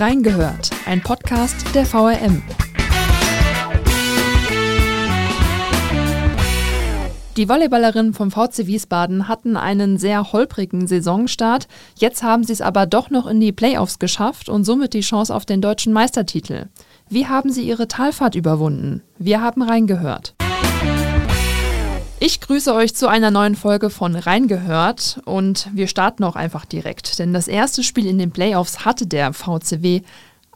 Reingehört, ein Podcast der VRM. Die Volleyballerinnen vom VC Wiesbaden hatten einen sehr holprigen Saisonstart. Jetzt haben sie es aber doch noch in die Playoffs geschafft und somit die Chance auf den deutschen Meistertitel. Wie haben sie ihre Talfahrt überwunden? Wir haben reingehört. Ich grüße euch zu einer neuen Folge von Reingehört und wir starten auch einfach direkt, denn das erste Spiel in den Playoffs hatte der VCW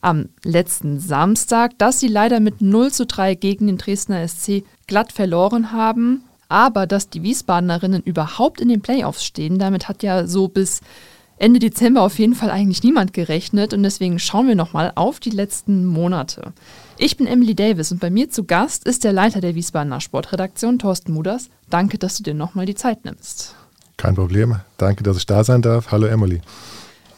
am letzten Samstag, das sie leider mit 0 zu 3 gegen den Dresdner SC glatt verloren haben. Aber dass die Wiesbadenerinnen überhaupt in den Playoffs stehen, damit hat ja so bis Ende Dezember auf jeden Fall eigentlich niemand gerechnet und deswegen schauen wir nochmal auf die letzten Monate. Ich bin Emily Davis und bei mir zu Gast ist der Leiter der Wiesbadener Sportredaktion, Thorsten Muders. Danke, dass du dir nochmal die Zeit nimmst. Kein Problem. Danke, dass ich da sein darf. Hallo Emily.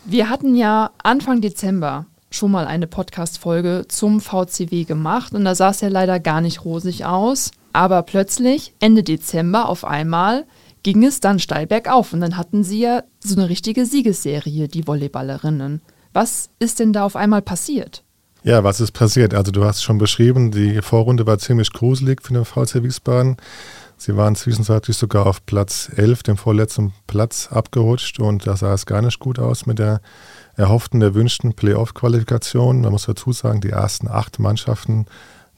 Wir hatten ja Anfang Dezember schon mal eine Podcast-Folge zum VCW gemacht und da sah es ja leider gar nicht rosig aus. Aber plötzlich, Ende Dezember auf einmal, ging es dann steil bergauf und dann hatten sie ja so eine richtige Siegesserie, die Volleyballerinnen. Was ist denn da auf einmal passiert? Ja, was ist passiert? Also du hast schon beschrieben, die Vorrunde war ziemlich gruselig für den VC Wiesbaden. Sie waren zwischenzeitlich sogar auf Platz 11, dem vorletzten Platz, abgerutscht und da sah es gar nicht gut aus mit der erhofften, erwünschten Playoff-Qualifikation. Man muss dazu sagen, die ersten acht Mannschaften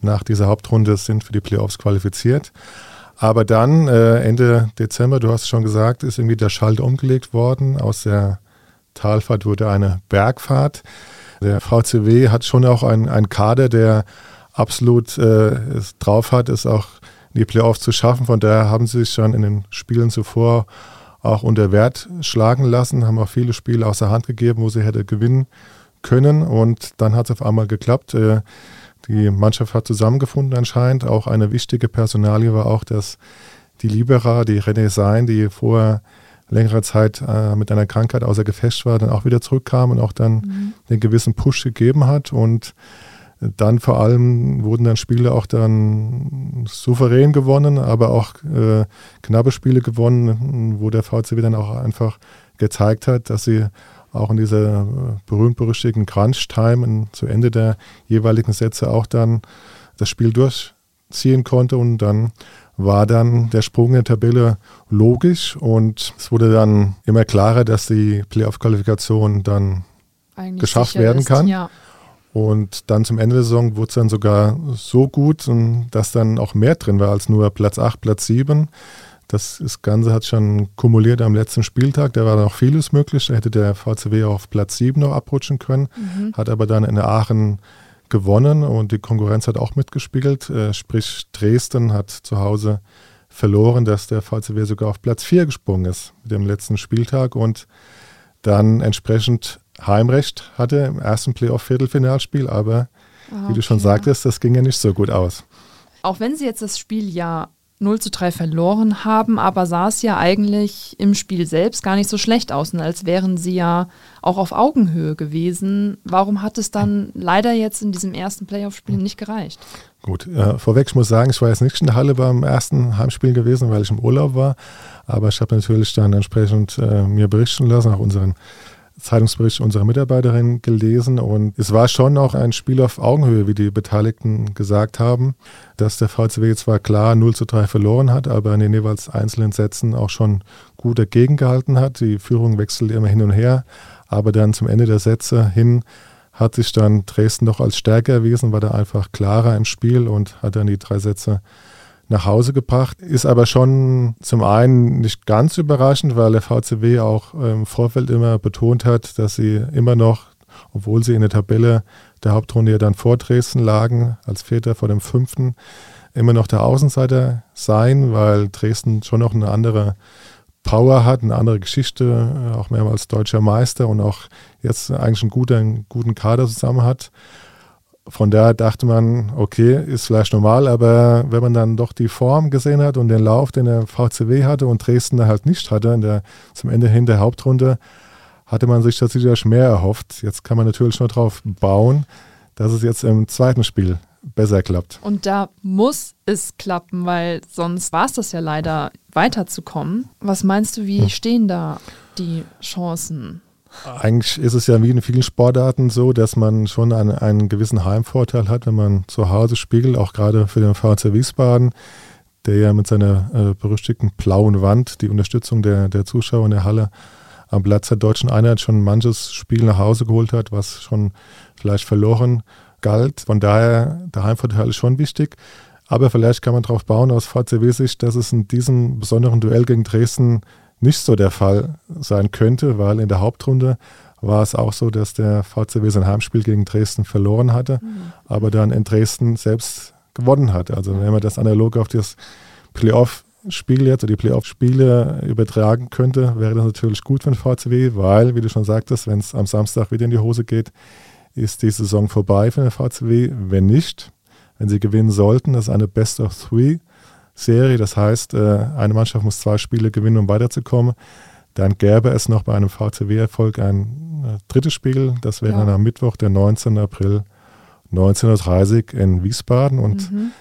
nach dieser Hauptrunde sind für die Playoffs qualifiziert. Aber dann, äh, Ende Dezember, du hast es schon gesagt, ist irgendwie der Schalter umgelegt worden. Aus der Talfahrt wurde eine Bergfahrt. Der VCW hat schon auch einen Kader, der absolut äh, es drauf hat, es auch in die Playoffs zu schaffen. Von daher haben sie sich schon in den Spielen zuvor auch unter Wert schlagen lassen, haben auch viele Spiele aus der Hand gegeben, wo sie hätte gewinnen können. Und dann hat es auf einmal geklappt. Äh, die Mannschaft hat zusammengefunden anscheinend. Auch eine wichtige Personalie war auch, dass die Libera, die René Sein, die vorher längere Zeit äh, mit einer Krankheit außer Gefecht war, dann auch wieder zurückkam und auch dann mhm. den gewissen Push gegeben hat. Und dann vor allem wurden dann Spiele auch dann souverän gewonnen, aber auch äh, knappe Spiele gewonnen, wo der VCW dann auch einfach gezeigt hat, dass sie auch in dieser berühmt-berüchtigten Crunch-Time zu Ende der jeweiligen Sätze auch dann das Spiel durchziehen konnte und dann war dann der Sprung in der Tabelle logisch und es wurde dann immer klarer, dass die Playoff-Qualifikation dann Eigentlich geschafft werden ist, kann. Ja. Und dann zum Ende der Saison wurde es dann sogar so gut, dass dann auch mehr drin war als nur Platz 8, Platz 7. Das, Ganze hat schon kumuliert am letzten Spieltag. Da war noch vieles möglich. Da hätte der VCW auf Platz 7 noch abrutschen können, mhm. hat aber dann in Aachen gewonnen und die Konkurrenz hat auch mitgespielt. Äh, sprich, Dresden hat zu Hause verloren, dass der VCW sogar auf Platz 4 gesprungen ist mit dem letzten Spieltag und dann entsprechend Heimrecht hatte im ersten Playoff-Viertelfinalspiel, aber okay. wie du schon sagtest, das ging ja nicht so gut aus. Auch wenn sie jetzt das Spiel ja 0 zu 3 verloren haben, aber sah es ja eigentlich im Spiel selbst gar nicht so schlecht aus, als wären sie ja auch auf Augenhöhe gewesen. Warum hat es dann leider jetzt in diesem ersten Playoff-Spiel nicht gereicht? Gut, äh, vorweg, ich muss sagen, ich war jetzt nicht in der Halle beim ersten Heimspiel gewesen, weil ich im Urlaub war, aber ich habe natürlich dann entsprechend äh, mir berichten lassen, auch unseren Zeitungsbericht unserer Mitarbeiterin gelesen und es war schon auch ein Spiel auf Augenhöhe, wie die Beteiligten gesagt haben, dass der VCW zwar klar 0 zu 3 verloren hat, aber in den jeweils einzelnen Sätzen auch schon gut dagegen gehalten hat. Die Führung wechselte immer hin und her, aber dann zum Ende der Sätze hin hat sich dann Dresden doch als stärker erwiesen, war da einfach klarer im Spiel und hat dann die drei Sätze nach Hause gebracht. Ist aber schon zum einen nicht ganz überraschend, weil der VCW auch im Vorfeld immer betont hat, dass sie immer noch, obwohl sie in der Tabelle der Hauptrunde ja dann vor Dresden lagen, als Vierter vor dem Fünften, immer noch der Außenseiter sein, weil Dresden schon noch eine andere Power hat, eine andere Geschichte, auch mehrmals deutscher Meister und auch jetzt eigentlich einen guten, guten Kader zusammen hat. Von daher dachte man, okay, ist vielleicht normal, aber wenn man dann doch die Form gesehen hat und den Lauf, den der VCW hatte und Dresden halt nicht hatte, in der, zum Ende hin der Hauptrunde, hatte man sich tatsächlich mehr erhofft. Jetzt kann man natürlich nur darauf bauen, dass es jetzt im zweiten Spiel besser klappt. Und da muss es klappen, weil sonst war es das ja leider, weiterzukommen. Was meinst du, wie hm. stehen da die Chancen? Eigentlich ist es ja wie in vielen Sportarten so, dass man schon einen, einen gewissen Heimvorteil hat, wenn man zu Hause spielt, auch gerade für den VC Wiesbaden, der ja mit seiner äh, berüchtigten blauen Wand die Unterstützung der, der Zuschauer in der Halle am Platz der deutschen Einheit schon manches Spiel nach Hause geholt hat, was schon vielleicht verloren galt. Von daher, der Heimvorteil ist schon wichtig. Aber vielleicht kann man darauf bauen aus VCW-Sicht, dass es in diesem besonderen Duell gegen Dresden nicht so der Fall sein könnte, weil in der Hauptrunde war es auch so, dass der VCW sein Heimspiel gegen Dresden verloren hatte, mhm. aber dann in Dresden selbst gewonnen hat. Also wenn man das analog auf das Playoff-Spiel jetzt oder die Playoff-Spiele übertragen könnte, wäre das natürlich gut für den VCW, weil, wie du schon sagtest, wenn es am Samstag wieder in die Hose geht, ist die Saison vorbei für den VCW. Wenn nicht, wenn sie gewinnen sollten, das ist eine Best of Three Serie. Das heißt, äh, eine Mannschaft muss zwei Spiele gewinnen, um weiterzukommen. Dann gäbe es noch bei einem VCW-Erfolg ein äh, drittes Spiel. Das wäre ja. dann am Mittwoch, der 19. April 1930 in Wiesbaden. Und mhm.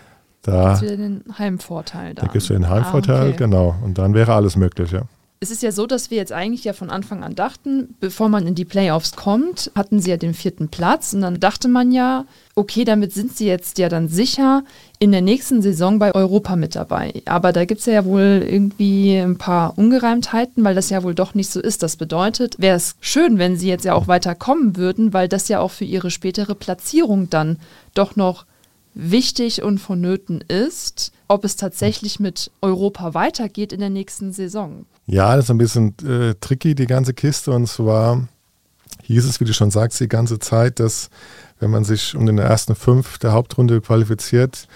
da. gibt es den Heimvorteil. Da gibt es den Heimvorteil, ah, okay. genau. Und dann wäre alles möglich, ja. Es ist ja so, dass wir jetzt eigentlich ja von Anfang an dachten, bevor man in die Playoffs kommt, hatten sie ja den vierten Platz und dann dachte man ja, okay, damit sind sie jetzt ja dann sicher in der nächsten Saison bei Europa mit dabei. Aber da gibt es ja wohl irgendwie ein paar Ungereimtheiten, weil das ja wohl doch nicht so ist. Das bedeutet, wäre es schön, wenn sie jetzt ja auch weiter kommen würden, weil das ja auch für ihre spätere Platzierung dann doch noch wichtig und vonnöten ist, ob es tatsächlich mit Europa weitergeht in der nächsten Saison. Ja, das ist ein bisschen äh, tricky, die ganze Kiste. Und zwar hieß es, wie du schon sagst, die ganze Zeit, dass wenn man sich um den ersten fünf der Hauptrunde qualifiziert,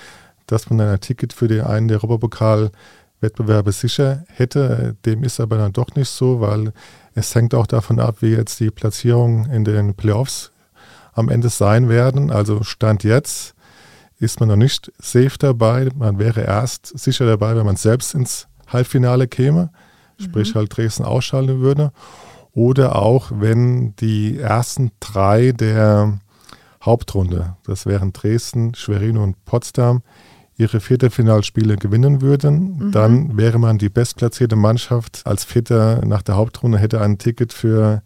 dass man dann ein Ticket für den einen der Europapokal-Wettbewerbe sicher hätte. Dem ist aber dann doch nicht so, weil es hängt auch davon ab, wie jetzt die Platzierungen in den Playoffs am Ende sein werden. Also Stand jetzt ist man noch nicht safe dabei. Man wäre erst sicher dabei, wenn man selbst ins Halbfinale käme, mhm. sprich halt Dresden ausschalten würde. Oder auch, wenn die ersten drei der Hauptrunde, das wären Dresden, Schwerin und Potsdam, ihre Viertelfinalspiele gewinnen würden, mhm. dann wäre man die bestplatzierte Mannschaft als Vierter nach der Hauptrunde, hätte ein Ticket für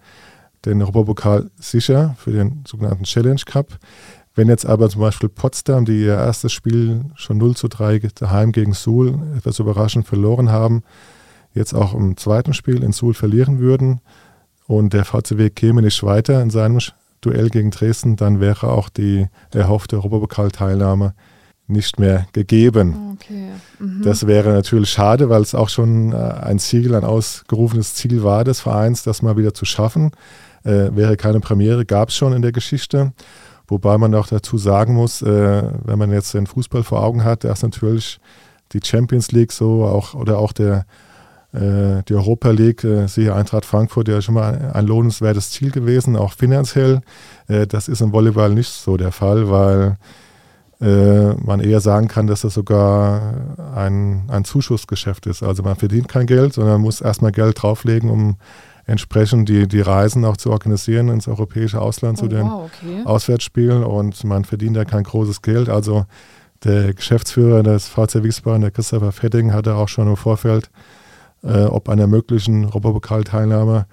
den Europapokal sicher, für den sogenannten Challenge Cup. Wenn jetzt aber zum Beispiel Potsdam, die ihr erstes Spiel schon 0 zu 3 daheim gegen Suhl etwas überraschend verloren haben, jetzt auch im zweiten Spiel in Suhl verlieren würden und der VCW käme nicht weiter in seinem Duell gegen Dresden, dann wäre auch die erhoffte Europapokalteilnahme nicht mehr gegeben. Okay. Mhm. Das wäre natürlich schade, weil es auch schon äh, ein Ziel, ein ausgerufenes Ziel war des Vereins, das mal wieder zu schaffen. Äh, wäre keine Premiere, gab es schon in der Geschichte. Wobei man auch dazu sagen muss, äh, wenn man jetzt den Fußball vor Augen hat, da ist natürlich die Champions League so auch oder auch der die Europa League, äh, siehe Eintracht Frankfurt, ja schon mal ein lohnenswertes Ziel gewesen, auch finanziell. Äh, das ist im Volleyball nicht so der Fall, weil äh, man eher sagen kann, dass das sogar ein, ein Zuschussgeschäft ist. Also man verdient kein Geld, sondern muss erstmal Geld drauflegen, um entsprechend die, die Reisen auch zu organisieren ins europäische Ausland oh, zu den wow, okay. Auswärtsspielen und man verdient da kein großes Geld. Also der Geschäftsführer des VC Wiesbaden, der Christopher Fetting, hatte auch schon im Vorfeld, äh, ob einer möglichen Europapokalteilnahme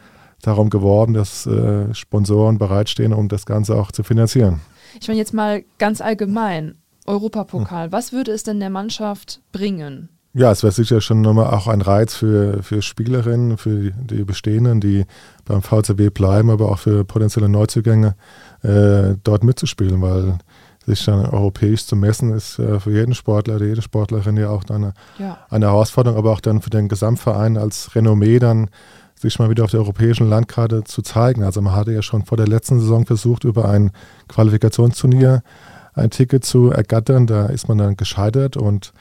darum geworben, dass äh, Sponsoren bereitstehen, um das Ganze auch zu finanzieren. Ich meine jetzt mal ganz allgemein, Europapokal, hm. was würde es denn der Mannschaft bringen? Ja, es wäre sicher schon nochmal auch ein Reiz für, für Spielerinnen, für die Bestehenden, die beim VCB bleiben, aber auch für potenzielle Neuzugänge äh, dort mitzuspielen, weil sich dann europäisch zu messen, ist äh, für jeden Sportler, jede Sportlerin ja auch eine, ja. eine Herausforderung, aber auch dann für den Gesamtverein als Renommee dann sich mal wieder auf der europäischen Landkarte zu zeigen. Also man hatte ja schon vor der letzten Saison versucht, über ein Qualifikationsturnier ein Ticket zu ergattern. Da ist man dann gescheitert und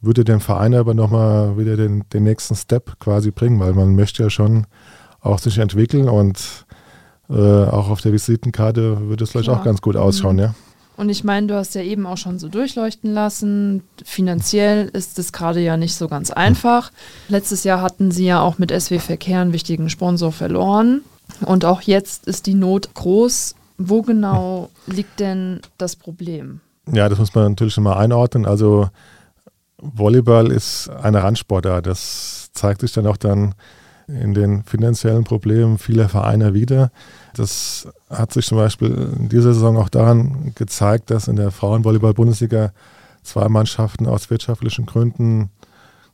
würde dem Verein aber nochmal wieder den, den nächsten Step quasi bringen, weil man möchte ja schon auch sich entwickeln und äh, auch auf der Visitenkarte würde es vielleicht auch ganz gut ausschauen, mhm. ja. Und ich meine, du hast ja eben auch schon so durchleuchten lassen. Finanziell ist es gerade ja nicht so ganz einfach. Letztes Jahr hatten sie ja auch mit SW Verkehr einen wichtigen Sponsor verloren. Und auch jetzt ist die Not groß. Wo genau liegt denn das Problem? Ja, das muss man natürlich schon mal einordnen. Also Volleyball ist eine Randsportart. Das zeigt sich dann auch dann in den finanziellen Problemen vieler Vereine wieder. Das hat sich zum Beispiel in dieser Saison auch daran gezeigt, dass in der Frauenvolleyball-Bundesliga zwei Mannschaften aus wirtschaftlichen Gründen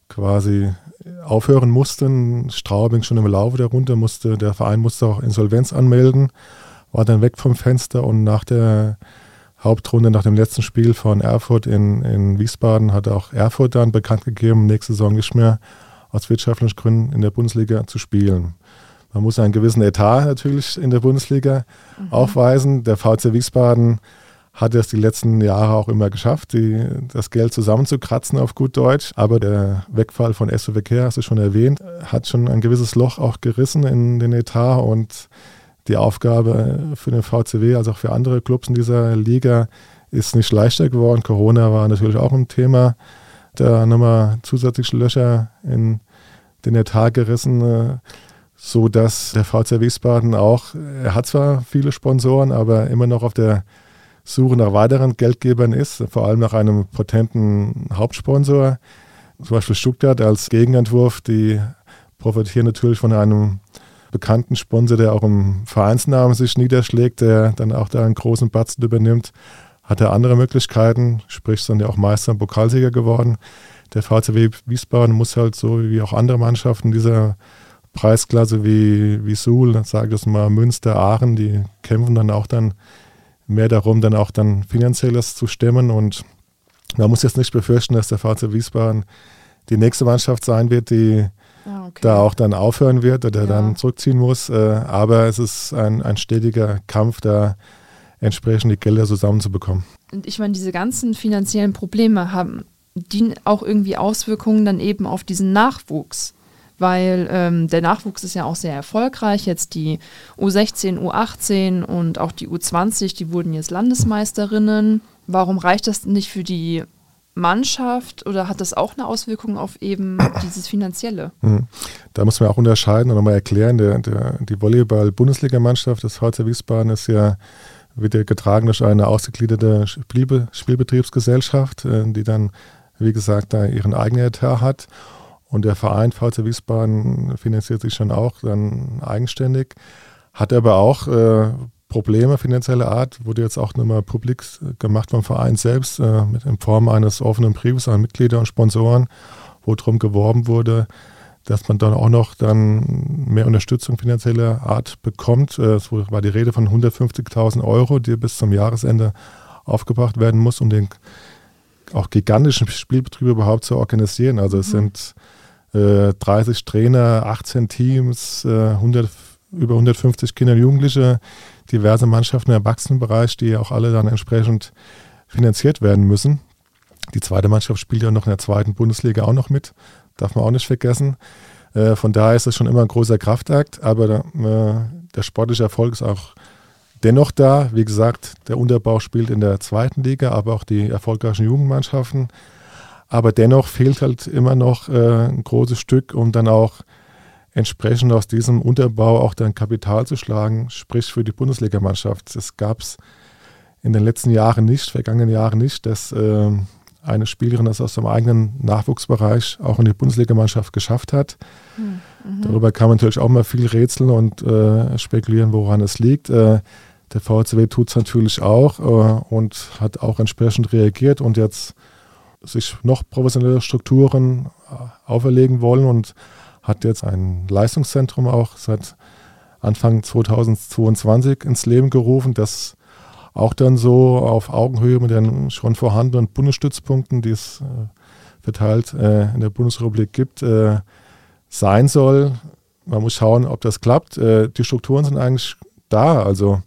quasi aufhören mussten. Straubing schon im Laufe der Runde musste, der Verein musste auch Insolvenz anmelden, war dann weg vom Fenster und nach der Hauptrunde, nach dem letzten Spiel von Erfurt in, in Wiesbaden, hat auch Erfurt dann bekannt gegeben, nächste Saison nicht mehr aus wirtschaftlichen Gründen in der Bundesliga zu spielen. Man muss einen gewissen Etat natürlich in der Bundesliga mhm. aufweisen. Der VC Wiesbaden hat es die letzten Jahre auch immer geschafft, die, das Geld zusammenzukratzen auf gut Deutsch. Aber der Wegfall von SO Verkehr, hast du schon erwähnt, hat schon ein gewisses Loch auch gerissen in den Etat und die Aufgabe für den VCW, als auch für andere Clubs in dieser Liga, ist nicht leichter geworden. Corona war natürlich auch ein Thema. Da nochmal zusätzliche Löcher in den Etat gerissen, äh, so dass der VC Wiesbaden auch, er hat zwar viele Sponsoren, aber immer noch auf der Suche nach weiteren Geldgebern ist, vor allem nach einem potenten Hauptsponsor. Zum Beispiel Stuttgart als Gegenentwurf, die profitieren natürlich von einem bekannten Sponsor, der auch im Vereinsnamen sich niederschlägt, der dann auch da einen großen Batzen übernimmt. Hat er andere Möglichkeiten, sprich, sind ja auch Meister und Pokalsieger geworden. Der VCW Wiesbaden muss halt so wie auch andere Mannschaften dieser Preisklasse wie, wie Suhl, sage ich das mal, Münster, Aachen, die kämpfen dann auch dann mehr darum, dann auch dann finanzielles zu stemmen. Und man muss jetzt nicht befürchten, dass der VC Wiesbaden die nächste Mannschaft sein wird, die ah, okay. da auch dann aufhören wird oder ja. dann zurückziehen muss. Äh, aber es ist ein, ein stetiger Kampf, da entsprechend die Gelder zusammenzubekommen. Und ich meine, diese ganzen finanziellen Probleme haben die auch irgendwie Auswirkungen dann eben auf diesen Nachwuchs weil ähm, der Nachwuchs ist ja auch sehr erfolgreich. Jetzt die U16, U18 und auch die U20, die wurden jetzt Landesmeisterinnen. Warum reicht das nicht für die Mannschaft oder hat das auch eine Auswirkung auf eben dieses Finanzielle? Hm. Da muss man auch unterscheiden und nochmal erklären, der, der, die Volleyball-Bundesligamannschaft des VC Wiesbaden ist ja wieder getragen durch eine ausgegliederte Spielbe Spielbetriebsgesellschaft, äh, die dann, wie gesagt, da ihren eigenen Etat hat. Und der Verein VC Wiesbaden finanziert sich schon auch dann eigenständig, hat aber auch äh, Probleme finanzieller Art, wurde jetzt auch nochmal publik gemacht vom Verein selbst, äh, mit in Form eines offenen Briefes an Mitglieder und Sponsoren, wo darum geworben wurde, dass man dann auch noch dann mehr Unterstützung finanzieller Art bekommt. Äh, es war die Rede von 150.000 Euro, die bis zum Jahresende aufgebracht werden muss, um den auch gigantischen Spielbetrieb überhaupt zu organisieren. Also es mhm. sind 30 äh, Trainer, 18 Teams, 100, äh, über 150 Kinder und Jugendliche, diverse Mannschaften im Erwachsenenbereich, die auch alle dann entsprechend finanziert werden müssen. Die zweite Mannschaft spielt ja noch in der zweiten Bundesliga auch noch mit, darf man auch nicht vergessen. Äh, von daher ist es schon immer ein großer Kraftakt, aber der sportliche Erfolg ist auch dennoch da. Wie gesagt, der Unterbau spielt in der zweiten Liga, aber auch die erfolgreichen Jugendmannschaften aber dennoch fehlt halt immer noch äh, ein großes Stück, um dann auch entsprechend aus diesem Unterbau auch dann Kapital zu schlagen, sprich für die Bundesligamannschaft. Das gab es in den letzten Jahren nicht, vergangenen Jahren nicht, dass äh, eine Spielerin das aus dem eigenen Nachwuchsbereich auch in die Bundesligamannschaft geschafft hat. Hm, mhm. Darüber kann man natürlich auch mal viel rätseln und äh, spekulieren, woran es liegt. Äh, der VCW tut es natürlich auch äh, und hat auch entsprechend reagiert und jetzt sich noch professionelle Strukturen äh, auferlegen wollen und hat jetzt ein Leistungszentrum auch seit Anfang 2022 ins Leben gerufen, das auch dann so auf Augenhöhe mit den schon vorhandenen Bundesstützpunkten, die es äh, verteilt äh, in der Bundesrepublik gibt, äh, sein soll. Man muss schauen, ob das klappt. Die Strukturen sind eigentlich da. Also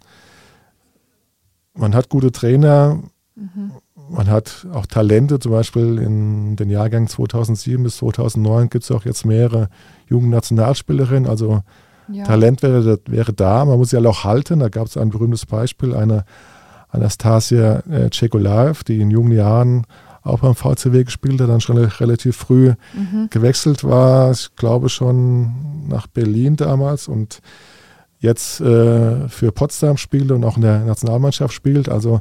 man hat gute Trainer, mhm man hat auch Talente, zum Beispiel in den Jahrgängen 2007 bis 2009 gibt es auch jetzt mehrere Jugendnationalspielerinnen, also ja. Talent wäre, wäre da, man muss sie halt auch halten. Da gab es ein berühmtes Beispiel, eine Anastasia äh, Cekolaev, die in jungen Jahren auch beim VCW gespielt hat, dann schon relativ früh mhm. gewechselt war, ich glaube schon nach Berlin damals und jetzt äh, für Potsdam spielt und auch in der Nationalmannschaft spielt. Also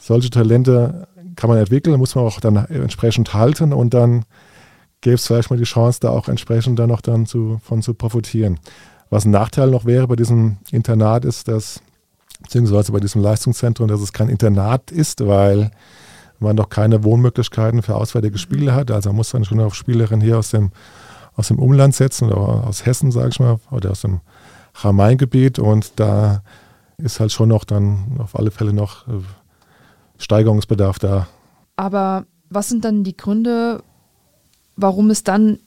solche Talente kann man entwickeln, muss man auch dann entsprechend halten und dann gäbe es vielleicht mal die Chance, da auch entsprechend dann noch dann zu, von zu profitieren. Was ein Nachteil noch wäre bei diesem Internat ist, dass, beziehungsweise bei diesem Leistungszentrum, dass es kein Internat ist, weil man noch keine Wohnmöglichkeiten für auswärtige Spiele hat. Also man muss dann schon auf Spielerinnen hier aus dem, aus dem Umland setzen oder aus Hessen, sage ich mal, oder aus dem Rhein-Main-Gebiet und da ist halt schon noch dann auf alle Fälle noch äh, Steigerungsbedarf da. Aber was sind dann die Gründe, warum es dann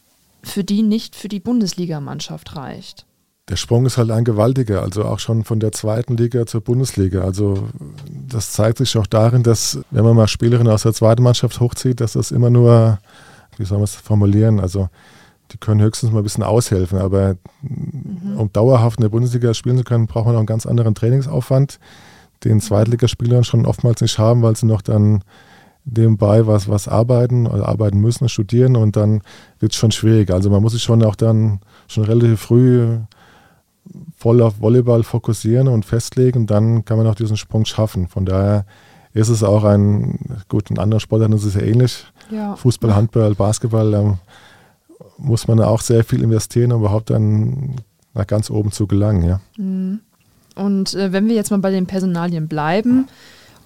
für die nicht für die Bundesligamannschaft reicht? Der Sprung ist halt ein gewaltiger, also auch schon von der zweiten Liga zur Bundesliga. Also das zeigt sich auch darin, dass wenn man mal Spielerinnen aus der zweiten Mannschaft hochzieht, dass das immer nur, wie soll man es formulieren, also die können höchstens mal ein bisschen aushelfen, aber mhm. um dauerhaft in der Bundesliga spielen zu können, braucht man auch einen ganz anderen Trainingsaufwand, den Zweitligaspielern schon oftmals nicht haben, weil sie noch dann nebenbei was, was arbeiten oder arbeiten müssen, studieren und dann wird es schon schwierig. Also man muss sich schon auch dann schon relativ früh voll auf Volleyball fokussieren und festlegen, dann kann man auch diesen Sprung schaffen. Von daher ist es auch ein, gut, in anderen Sportarten ist es ja ähnlich. Ja. Fußball, Handball, Basketball, da muss man auch sehr viel investieren, um überhaupt dann nach ganz oben zu gelangen. Ja. Mhm. Und äh, wenn wir jetzt mal bei den Personalien bleiben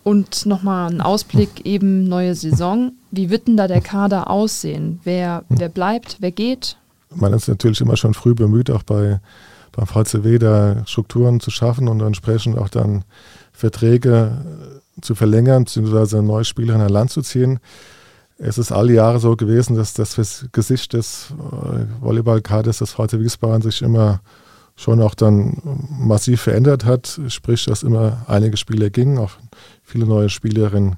und nochmal einen Ausblick eben neue Saison, wie wird denn da der Kader aussehen? Wer, wer bleibt, wer geht? Man ist natürlich immer schon früh bemüht, auch bei beim VCW da Strukturen zu schaffen und entsprechend auch dann Verträge äh, zu verlängern, beziehungsweise neue Spieler an Land zu ziehen. Es ist alle Jahre so gewesen, dass das Gesicht des äh, Volleyballkaders des VC Wiesbaden sich immer schon auch dann massiv verändert hat. Sprich, dass immer einige Spieler gingen, auch viele neue Spielerinnen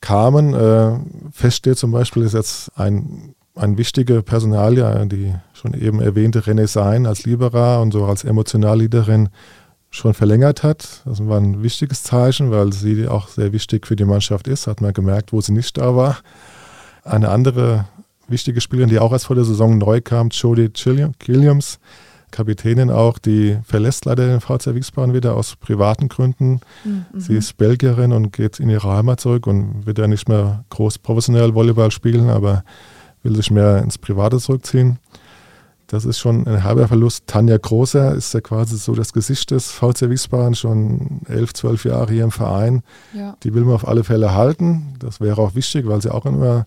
kamen. Äh, fest steht zum Beispiel, ist jetzt ein ein wichtiger Personalie, die schon eben erwähnte René Sein als Libera und so als Emotionalleaderin schon verlängert hat. Das war ein wichtiges Zeichen, weil sie auch sehr wichtig für die Mannschaft ist, hat man gemerkt, wo sie nicht da war. Eine andere wichtige Spielerin, die auch erst vor der Saison neu kam, Jodie Williams, Kapitänin auch, die verlässt leider den VC Wiesbaden wieder aus privaten Gründen. Mhm. Sie ist Belgierin und geht in ihre Heimat zurück und wird ja nicht mehr groß professionell Volleyball spielen, aber will sich mehr ins Private zurückziehen. Das ist schon ein halber Verlust. Tanja Großer ist ja quasi so das Gesicht des VC Wiesbaden, schon elf, zwölf Jahre hier im Verein. Ja. Die will man auf alle Fälle halten. Das wäre auch wichtig, weil sie auch immer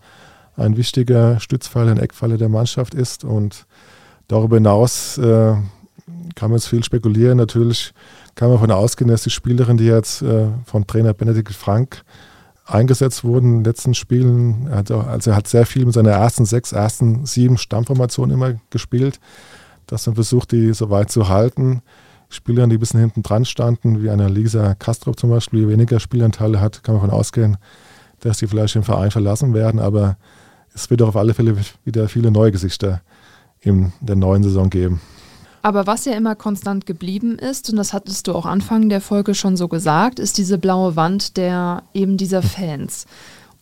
ein wichtiger Stützpfeiler, ein Eckpfeiler der Mannschaft ist. Und darüber hinaus äh, kann man jetzt viel spekulieren. Natürlich kann man davon ausgehen, dass die Spielerin, die jetzt äh, von Trainer Benedikt Frank eingesetzt wurden in den letzten Spielen. Er hat, auch, also er hat sehr viel mit seiner ersten sechs, ersten sieben Stammformationen immer gespielt, dass man versucht, die so weit zu halten. Spieler, die ein bisschen hinten dran standen, wie eine Lisa Kastrop zum Beispiel, die weniger Spielanteile hat, kann man davon ausgehen, dass die vielleicht den Verein verlassen werden. Aber es wird auch auf alle Fälle wieder viele neue Gesichter in der neuen Saison geben. Aber was ja immer konstant geblieben ist, und das hattest du auch Anfang der Folge schon so gesagt, ist diese blaue Wand der eben dieser Fans.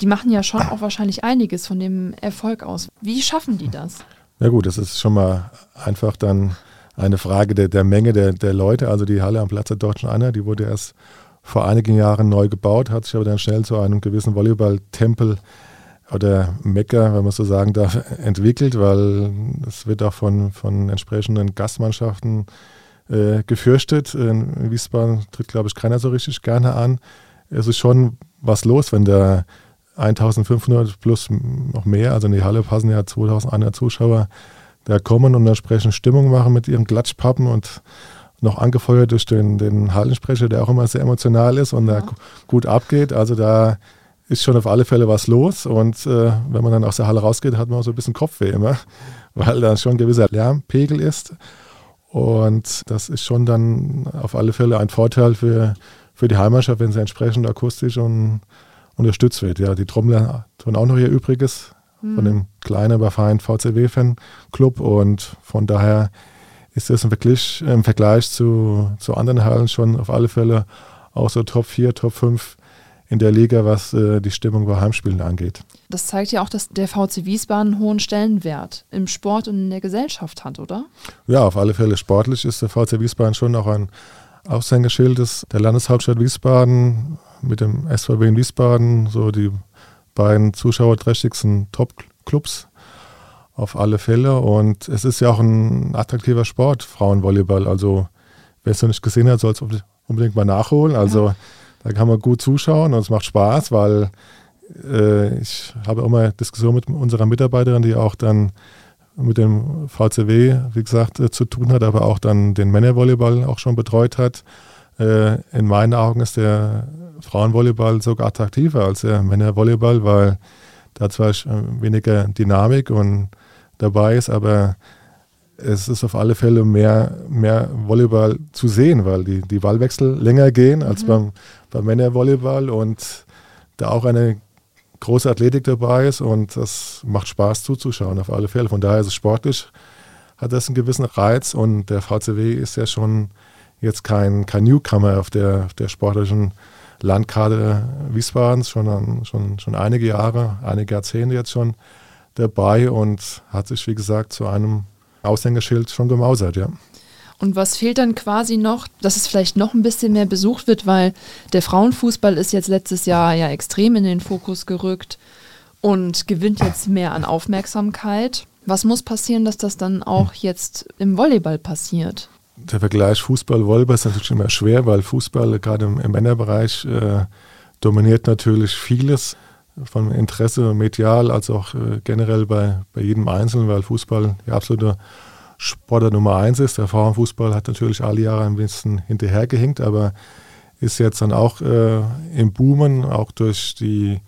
Die machen ja schon auch wahrscheinlich einiges von dem Erfolg aus. Wie schaffen die das? Ja gut, das ist schon mal einfach dann eine Frage der, der Menge der, der Leute. Also die Halle am Platz der Deutschen Anna, die wurde erst vor einigen Jahren neu gebaut, hat sich aber dann schnell zu einem gewissen Volleyball-Tempel oder Mecker, wenn man so sagen darf, entwickelt, weil es wird auch von, von entsprechenden Gastmannschaften äh, gefürchtet. In Wiesbaden tritt, glaube ich, keiner so richtig gerne an. Es ist schon was los, wenn da 1500 plus noch mehr, also in die Halle passen ja 2100 Zuschauer, da kommen und entsprechend Stimmung machen mit ihren Klatschpappen und noch angefeuert durch den, den Hallensprecher, der auch immer sehr emotional ist und ja. da gut abgeht. Also da ist schon auf alle Fälle was los. Und äh, wenn man dann aus der Halle rausgeht, hat man auch so ein bisschen Kopfweh immer, weil da schon ein gewisser Lärmpegel ist. Und das ist schon dann auf alle Fälle ein Vorteil für, für die Heimmannschaft, wenn sie entsprechend akustisch und unterstützt wird. Ja, die Trommler tun auch noch ihr Übriges mhm. von dem kleinen, aber feinen VCW-Fan-Club. Und von daher ist das im Vergleich, im Vergleich zu, zu anderen Hallen schon auf alle Fälle auch so Top 4, Top 5 in der Liga, was äh, die Stimmung bei Heimspielen angeht. Das zeigt ja auch, dass der VC Wiesbaden einen hohen Stellenwert im Sport und in der Gesellschaft hat, oder? Ja, auf alle Fälle. Sportlich ist der VC Wiesbaden schon auch ein Aushängeschild des, der Landeshauptstadt Wiesbaden mit dem SVW in Wiesbaden, so die beiden zuschauerträchtigsten Top-Clubs auf alle Fälle. Und es ist ja auch ein attraktiver Sport, Frauenvolleyball. Also wer es noch nicht gesehen hat, soll es unbedingt mal nachholen. Also ja. Da kann man gut zuschauen und es macht Spaß, weil äh, ich habe immer Diskussionen mit unserer Mitarbeiterin, die auch dann mit dem VCW, wie gesagt, äh, zu tun hat, aber auch dann den Männervolleyball auch schon betreut hat. Äh, in meinen Augen ist der Frauenvolleyball sogar attraktiver als der Männervolleyball, weil da zwar äh, weniger Dynamik und dabei ist, aber es ist auf alle Fälle mehr, mehr Volleyball zu sehen, weil die, die Ballwechsel länger gehen als mhm. beim, beim Männervolleyball und da auch eine große Athletik dabei ist und das macht Spaß zuzuschauen auf alle Fälle. Von daher ist es sportlich, hat das einen gewissen Reiz und der VCW ist ja schon jetzt kein, kein Newcomer auf der, auf der sportlichen Landkarte Wiesbadens, schon, schon, schon einige Jahre, einige Jahrzehnte jetzt schon dabei und hat sich, wie gesagt, zu einem Aushängeschild schon gemausert, ja. Und was fehlt dann quasi noch, dass es vielleicht noch ein bisschen mehr besucht wird, weil der Frauenfußball ist jetzt letztes Jahr ja extrem in den Fokus gerückt und gewinnt jetzt mehr an Aufmerksamkeit. Was muss passieren, dass das dann auch jetzt im Volleyball passiert? Der Vergleich Fußball-Volleyball ist natürlich immer schwer, weil Fußball gerade im, im Männerbereich äh, dominiert natürlich vieles von Interesse medial als auch äh, generell bei, bei jedem Einzelnen, weil Fußball die absolute Sportler Nummer eins ist. Der Frauenfußball hat natürlich alle Jahre ein bisschen hinterhergehinkt, aber ist jetzt dann auch äh, im Boomen, auch durch die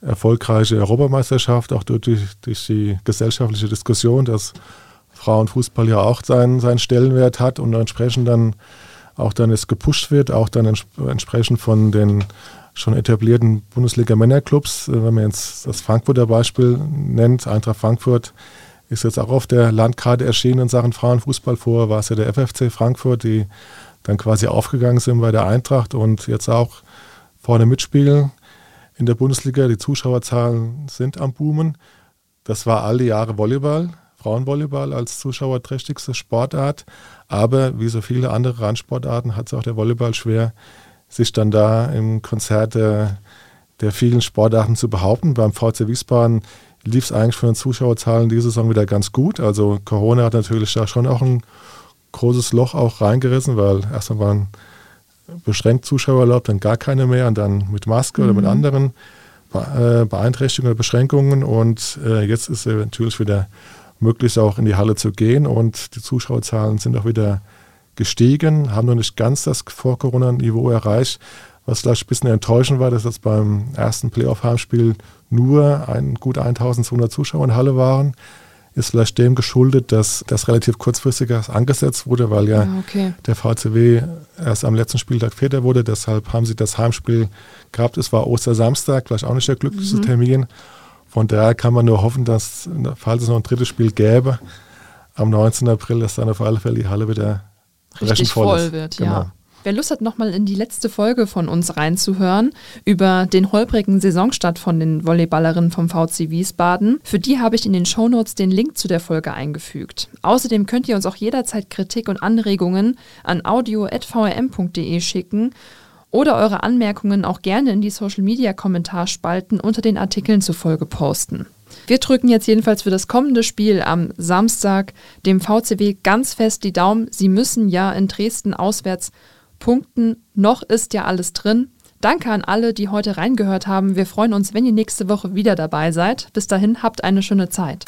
erfolgreiche Europameisterschaft, auch durch, durch die gesellschaftliche Diskussion, dass Frauenfußball ja auch seinen, seinen Stellenwert hat und entsprechend dann auch dann es gepusht wird, auch dann ents entsprechend von den schon etablierten Bundesliga-Männerclubs, wenn man jetzt das Frankfurter Beispiel nennt, Eintracht Frankfurt ist jetzt auch auf der Landkarte erschienen in Sachen Frauenfußball. Vorher war es ja der FFC Frankfurt, die dann quasi aufgegangen sind bei der Eintracht und jetzt auch vorne mitspielen in der Bundesliga. Die Zuschauerzahlen sind am Boomen. Das war all die Jahre Volleyball, Frauenvolleyball als zuschauerträchtigste Sportart. Aber wie so viele andere Randsportarten hat es auch der Volleyball schwer, sich dann da im Konzert der, der vielen Sportarten zu behaupten. Beim VC Wiesbaden lief es eigentlich von den Zuschauerzahlen diese Saison wieder ganz gut. Also Corona hat natürlich da schon auch ein großes Loch auch reingerissen, weil erstmal waren beschränkt Zuschauer erlaubt, dann gar keine mehr und dann mit Maske mhm. oder mit mhm. anderen äh, Beeinträchtigungen oder Beschränkungen. Und äh, jetzt ist es natürlich wieder möglich, auch in die Halle zu gehen und die Zuschauerzahlen sind auch wieder gestiegen, haben noch nicht ganz das Vor-Corona-Niveau erreicht. Was vielleicht ein bisschen enttäuschend war, dass jetzt beim ersten Playoff-Heimspiel nur ein, gut 1200 Zuschauer in Halle waren, ist vielleicht dem geschuldet, dass das relativ kurzfristig angesetzt wurde, weil ja ah, okay. der VCW erst am letzten Spieltag Vierter wurde. Deshalb haben sie das Heimspiel gehabt. Es war Ostersamstag, vielleicht auch nicht der glücklichste mhm. Termin. Von daher kann man nur hoffen, dass, falls es noch ein drittes Spiel gäbe, am 19. April, dass dann auf alle Fälle die Halle wieder richtig voll, voll wird. Genau. Ja. Wer Lust hat, nochmal in die letzte Folge von uns reinzuhören über den holprigen Saisonstart von den Volleyballerinnen vom VC Wiesbaden, für die habe ich in den Shownotes den Link zu der Folge eingefügt. Außerdem könnt ihr uns auch jederzeit Kritik und Anregungen an audio.vrm.de schicken oder eure Anmerkungen auch gerne in die Social Media Kommentarspalten unter den Artikeln zur Folge posten. Wir drücken jetzt jedenfalls für das kommende Spiel am Samstag dem VCW ganz fest die Daumen. Sie müssen ja in Dresden auswärts Punkten. Noch ist ja alles drin. Danke an alle, die heute reingehört haben. Wir freuen uns, wenn ihr nächste Woche wieder dabei seid. Bis dahin, habt eine schöne Zeit.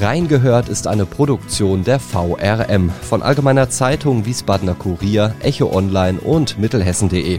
Reingehört ist eine Produktion der VRM von Allgemeiner Zeitung, Wiesbadener Kurier, Echo Online und Mittelhessen.de.